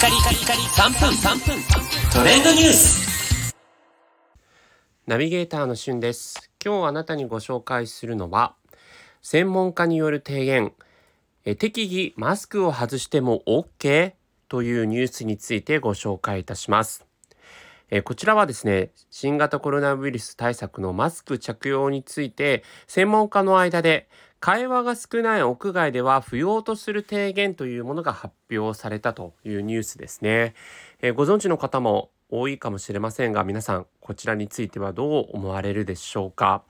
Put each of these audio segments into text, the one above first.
カリカリカリ3分3分。トレンドニュース。ナビゲーターのしゅんです。今日あなたにご紹介するのは専門家による提言。え適宜マスクを外しても OK というニュースについてご紹介いたします。えこちらはですね、新型コロナウイルス対策のマスク着用について、専門家の間で、会話が少ない屋外では不要とする提言というものが発表されたというニュースですね。えご存知の方も多いかもしれませんが、皆さん、こちらについてはどう思われるでしょうか。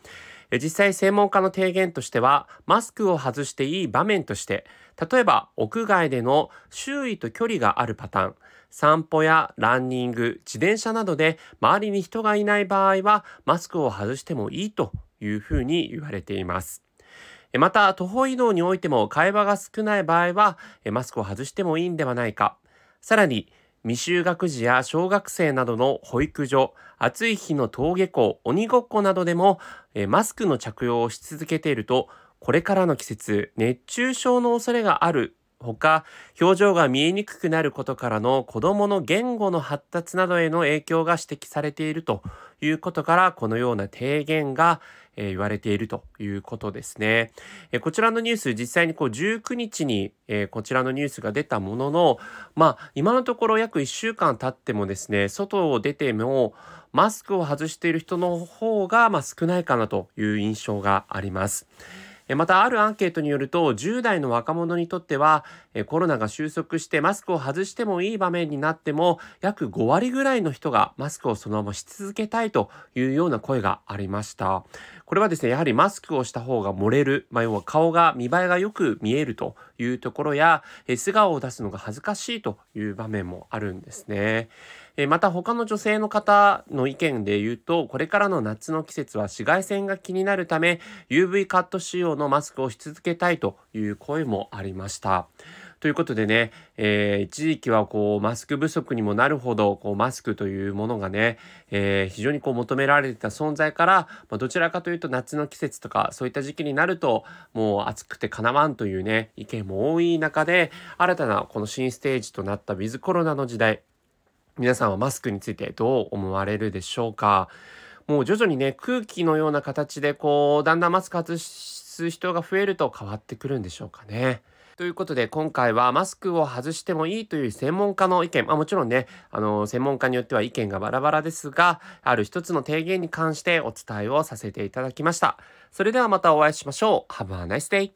実際専門家の提言としてはマスクを外していい場面として例えば屋外での周囲と距離があるパターン散歩やランニング自転車などで周りに人がいない場合はマスクを外してもいいというふうに言われていますまた徒歩移動においても会話が少ない場合はマスクを外してもいいんではないか。さらに未就学児や小学生などの保育所、暑い日の登下校、鬼ごっこなどでも、マスクの着用をし続けていると、これからの季節、熱中症の恐れがあるほか、表情が見えにくくなることからの子供の言語の発達などへの影響が指摘されているということから、このような提言が、え、言われているということですね。え、こちらのニュース、実際にこう19日に、え、こちらのニュースが出たものの、まあ、今のところ約1週間経ってもですね、外を出ても、マスクを外している人の方が、ま、少ないかなという印象があります。またあるアンケートによると10代の若者にとってはコロナが収束してマスクを外してもいい場面になっても約5割ぐらいの人がマスクをそのままし続けたいというような声がありました。これはですねやはりマスクをした方が漏れる、まあ、要は顔が見栄えがよく見えるというところやえ素顔を出すのが恥ずかしいという場面もあるんですねえまた他の女性の方の意見で言うと、これからの夏の季節は紫外線が気になるため、UV カット仕様のマスクをし続けたいという声もありました。ということでね、えー、一時期はこうマスク不足にもなるほどこうマスクというものがね、えー、非常にこう求められてた存在から、まあ、どちらかというと夏の季節とかそういった時期になるともう暑くてかなわんというね意見も多い中で新たなこの新ステージとなったウィズコロナの時代皆さんはマスクについてどう思われるでしょうか？もう徐々にね空気のような形でこうだんだんマスク外す人が増えると変わってくるんでしょうかね。ということで今回はマスクを外してもいいという専門家の意見、まあ、もちろんねあの専門家によっては意見がバラバラですがある一つの提言に関してお伝えをさせていただきました。それではまたお会いしましょう。Have a nice day!